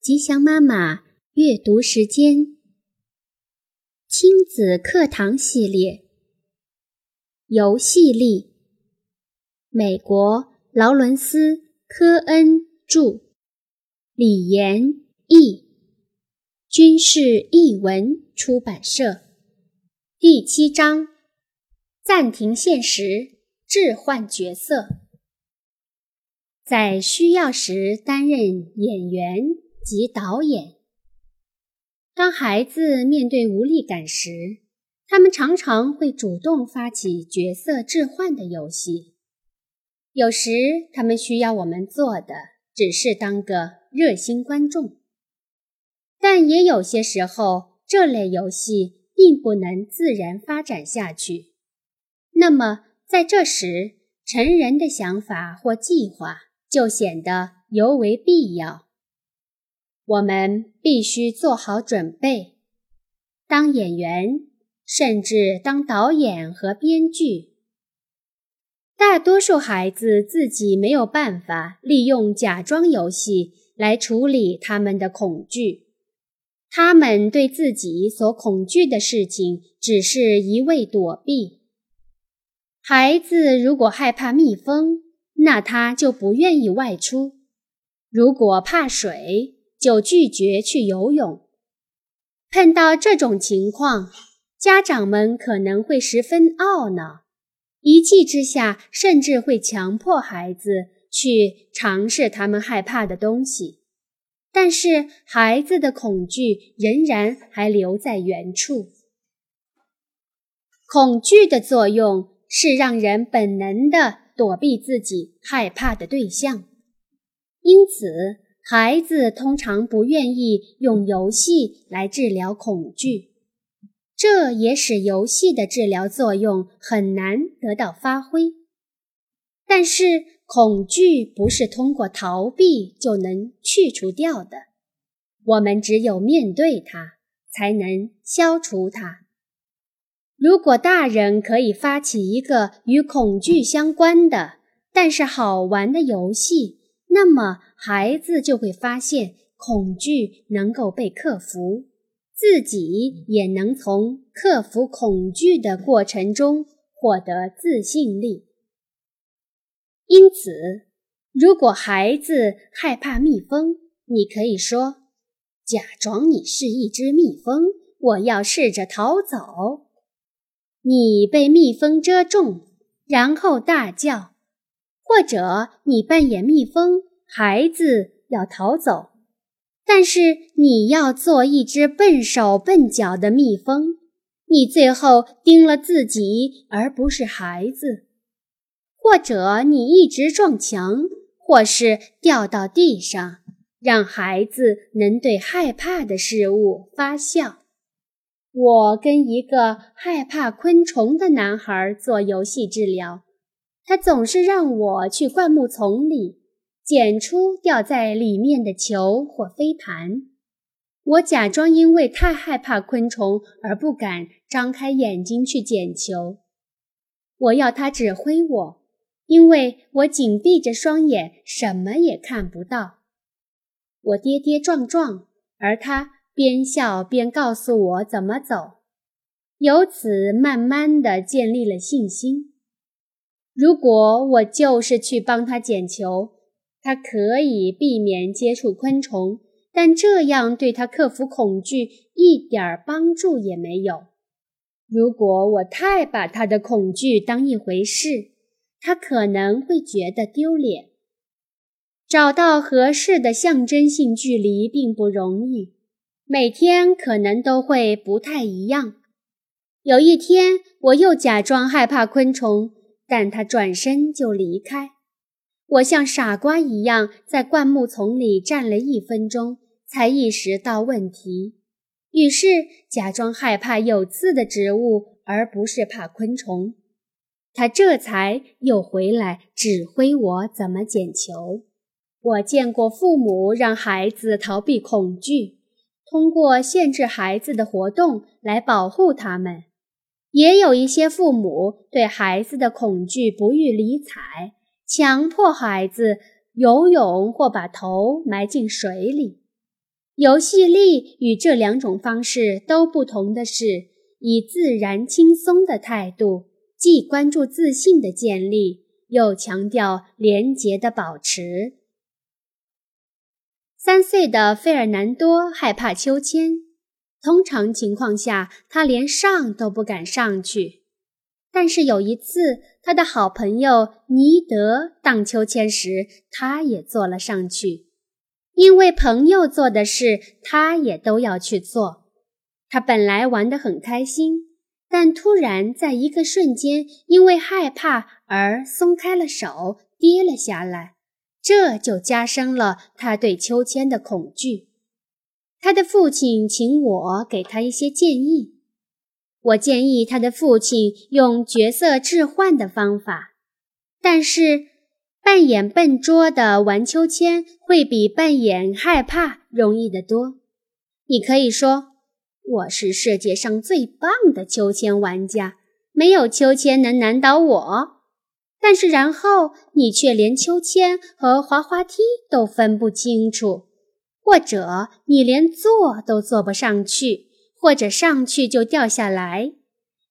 吉祥妈妈阅读时间，亲子课堂系列，游戏力。美国劳伦斯·科恩著，李延译，军事译文出版社。第七章：暂停现实，置换角色，在需要时担任演员。及导演。当孩子面对无力感时，他们常常会主动发起角色置换的游戏。有时，他们需要我们做的只是当个热心观众。但也有些时候，这类游戏并不能自然发展下去。那么，在这时，成人的想法或计划就显得尤为必要。我们必须做好准备，当演员，甚至当导演和编剧。大多数孩子自己没有办法利用假装游戏来处理他们的恐惧，他们对自己所恐惧的事情只是一味躲避。孩子如果害怕蜜蜂，那他就不愿意外出；如果怕水，就拒绝去游泳。碰到这种情况，家长们可能会十分懊恼，一气之下甚至会强迫孩子去尝试他们害怕的东西。但是孩子的恐惧仍然还留在原处。恐惧的作用是让人本能的躲避自己害怕的对象，因此。孩子通常不愿意用游戏来治疗恐惧，这也使游戏的治疗作用很难得到发挥。但是，恐惧不是通过逃避就能去除掉的，我们只有面对它，才能消除它。如果大人可以发起一个与恐惧相关的，但是好玩的游戏。那么，孩子就会发现恐惧能够被克服，自己也能从克服恐惧的过程中获得自信力。因此，如果孩子害怕蜜蜂，你可以说：“假装你是一只蜜蜂，我要试着逃走。”你被蜜蜂蛰中，然后大叫。或者你扮演蜜蜂，孩子要逃走，但是你要做一只笨手笨脚的蜜蜂，你最后叮了自己而不是孩子。或者你一直撞墙，或是掉到地上，让孩子能对害怕的事物发笑。我跟一个害怕昆虫的男孩做游戏治疗。他总是让我去灌木丛里捡出掉在里面的球或飞盘。我假装因为太害怕昆虫而不敢张开眼睛去捡球。我要他指挥我，因为我紧闭着双眼，什么也看不到。我跌跌撞撞，而他边笑边告诉我怎么走，由此慢慢地建立了信心。如果我就是去帮他捡球，他可以避免接触昆虫，但这样对他克服恐惧一点帮助也没有。如果我太把他的恐惧当一回事，他可能会觉得丢脸。找到合适的象征性距离并不容易，每天可能都会不太一样。有一天，我又假装害怕昆虫。但他转身就离开，我像傻瓜一样在灌木丛里站了一分钟，才意识到问题，于是假装害怕有刺的植物，而不是怕昆虫。他这才又回来指挥我怎么捡球。我见过父母让孩子逃避恐惧，通过限制孩子的活动来保护他们。也有一些父母对孩子的恐惧不予理睬，强迫孩子游泳或把头埋进水里。游戏力与这两种方式都不同的是，以自然轻松的态度，既关注自信的建立，又强调廉洁的保持。三岁的费尔南多害怕秋千，通常情况下，他连上都不敢上去。但是有一次，他的好朋友尼德荡秋千时，他也坐了上去。因为朋友做的事，他也都要去做。他本来玩得很开心，但突然在一个瞬间，因为害怕而松开了手，跌了下来。这就加深了他对秋千的恐惧。他的父亲请我给他一些建议。我建议他的父亲用角色置换的方法，但是扮演笨拙的玩秋千会比扮演害怕容易得多。你可以说：“我是世界上最棒的秋千玩家，没有秋千能难倒我。”但是，然后你却连秋千和滑滑梯都分不清楚，或者你连坐都坐不上去，或者上去就掉下来。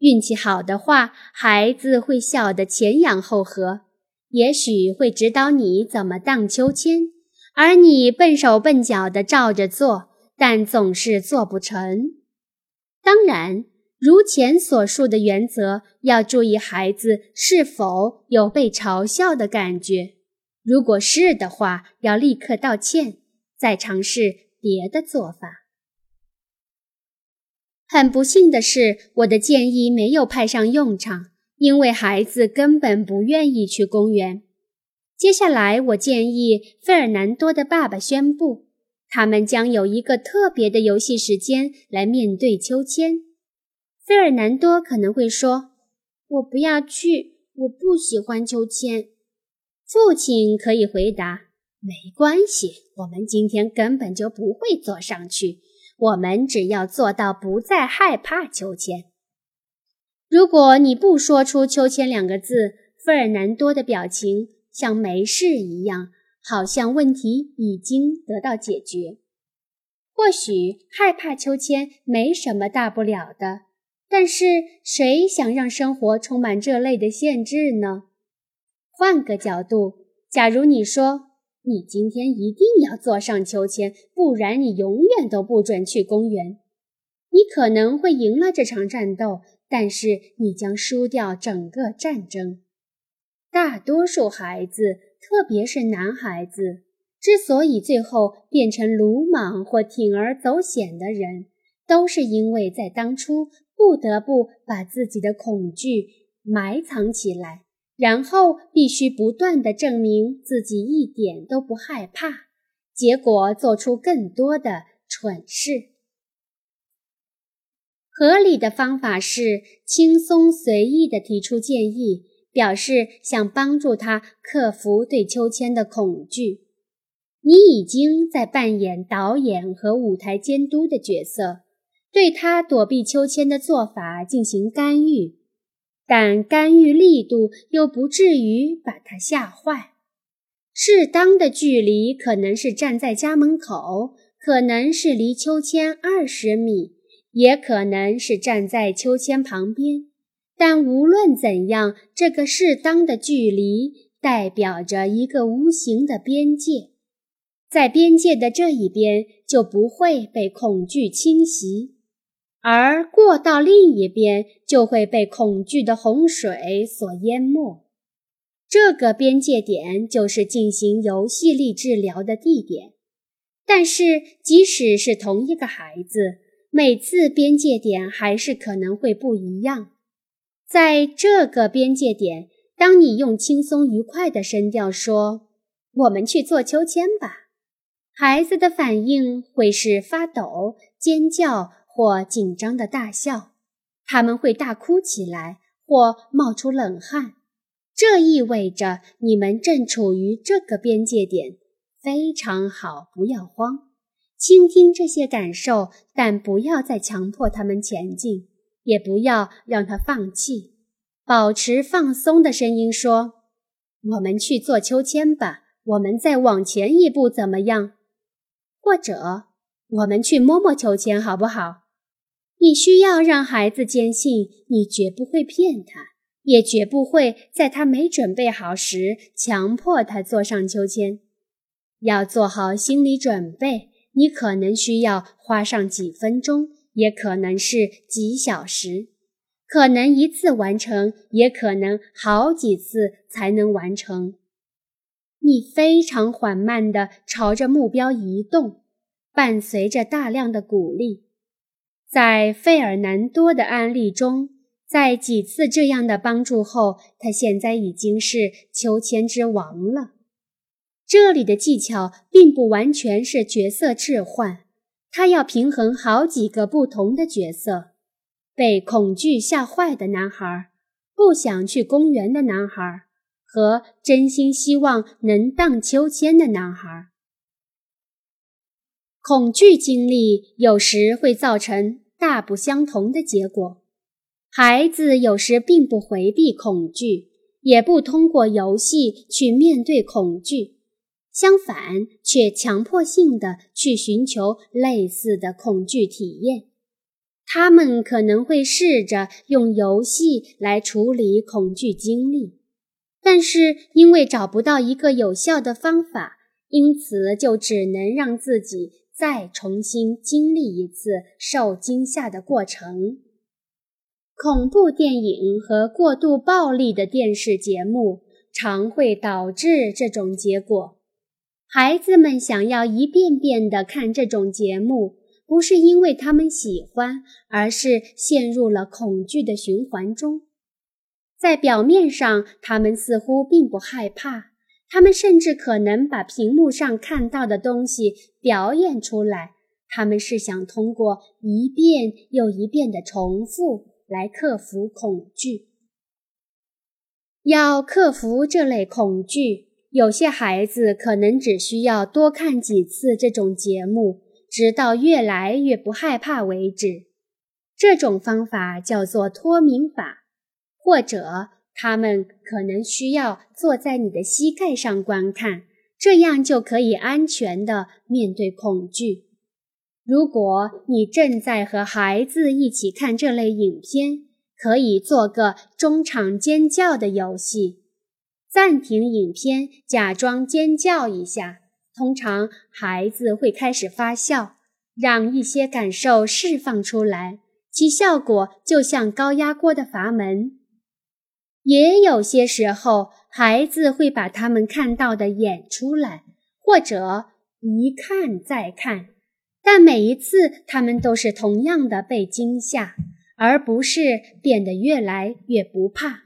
运气好的话，孩子会笑得前仰后合，也许会指导你怎么荡秋千，而你笨手笨脚地照着做，但总是做不成。当然。如前所述的原则，要注意孩子是否有被嘲笑的感觉。如果是的话，要立刻道歉，再尝试别的做法。很不幸的是，我的建议没有派上用场，因为孩子根本不愿意去公园。接下来，我建议费尔南多的爸爸宣布，他们将有一个特别的游戏时间来面对秋千。费尔南多可能会说：“我不要去，我不喜欢秋千。”父亲可以回答：“没关系，我们今天根本就不会坐上去。我们只要做到不再害怕秋千。”如果你不说出“秋千”两个字，费尔南多的表情像没事一样，好像问题已经得到解决。或许害怕秋千没什么大不了的。但是，谁想让生活充满这类的限制呢？换个角度，假如你说你今天一定要坐上秋千，不然你永远都不准去公园，你可能会赢了这场战斗，但是你将输掉整个战争。大多数孩子，特别是男孩子，之所以最后变成鲁莽或铤而走险的人，都是因为在当初。不得不把自己的恐惧埋藏起来，然后必须不断地证明自己一点都不害怕，结果做出更多的蠢事。合理的方法是轻松随意地提出建议，表示想帮助他克服对秋千的恐惧。你已经在扮演导演和舞台监督的角色。对他躲避秋千的做法进行干预，但干预力度又不至于把他吓坏。适当的距离可能是站在家门口，可能是离秋千二十米，也可能是站在秋千旁边。但无论怎样，这个适当的距离代表着一个无形的边界，在边界的这一边就不会被恐惧侵袭。而过到另一边，就会被恐惧的洪水所淹没。这个边界点就是进行游戏力治疗的地点。但是，即使是同一个孩子，每次边界点还是可能会不一样。在这个边界点，当你用轻松愉快的声调说“我们去做秋千吧”，孩子的反应会是发抖、尖叫。或紧张的大笑，他们会大哭起来，或冒出冷汗。这意味着你们正处于这个边界点，非常好，不要慌，倾听这些感受，但不要再强迫他们前进，也不要让他放弃。保持放松的声音说：“我们去做秋千吧，我们再往前一步怎么样？”或者。我们去摸摸秋千好不好？你需要让孩子坚信你绝不会骗他，也绝不会在他没准备好时强迫他坐上秋千。要做好心理准备，你可能需要花上几分钟，也可能是几小时，可能一次完成，也可能好几次才能完成。你非常缓慢地朝着目标移动，伴随着大量的鼓励。在费尔南多的案例中，在几次这样的帮助后，他现在已经是秋千之王了。这里的技巧并不完全是角色置换，他要平衡好几个不同的角色：被恐惧吓坏的男孩，不想去公园的男孩，和真心希望能荡秋千的男孩。恐惧经历有时会造成。大不相同的结果。孩子有时并不回避恐惧，也不通过游戏去面对恐惧，相反，却强迫性的去寻求类似的恐惧体验。他们可能会试着用游戏来处理恐惧经历，但是因为找不到一个有效的方法，因此就只能让自己。再重新经历一次受惊吓的过程。恐怖电影和过度暴力的电视节目常会导致这种结果。孩子们想要一遍遍地看这种节目，不是因为他们喜欢，而是陷入了恐惧的循环中。在表面上，他们似乎并不害怕。他们甚至可能把屏幕上看到的东西表演出来。他们是想通过一遍又一遍的重复来克服恐惧。要克服这类恐惧，有些孩子可能只需要多看几次这种节目，直到越来越不害怕为止。这种方法叫做脱敏法，或者。他们可能需要坐在你的膝盖上观看，这样就可以安全地面对恐惧。如果你正在和孩子一起看这类影片，可以做个中场尖叫的游戏，暂停影片，假装尖叫一下。通常孩子会开始发笑，让一些感受释放出来，其效果就像高压锅的阀门。也有些时候，孩子会把他们看到的演出来，或者一看再看，但每一次他们都是同样的被惊吓，而不是变得越来越不怕。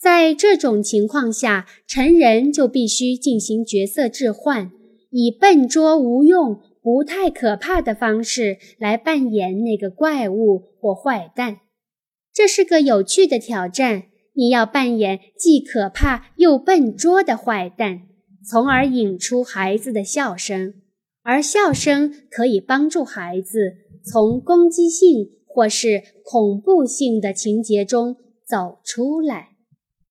在这种情况下，成人就必须进行角色置换，以笨拙无用、不太可怕的方式来扮演那个怪物或坏蛋。这是个有趣的挑战。你要扮演既可怕又笨拙的坏蛋，从而引出孩子的笑声，而笑声可以帮助孩子从攻击性或是恐怖性的情节中走出来。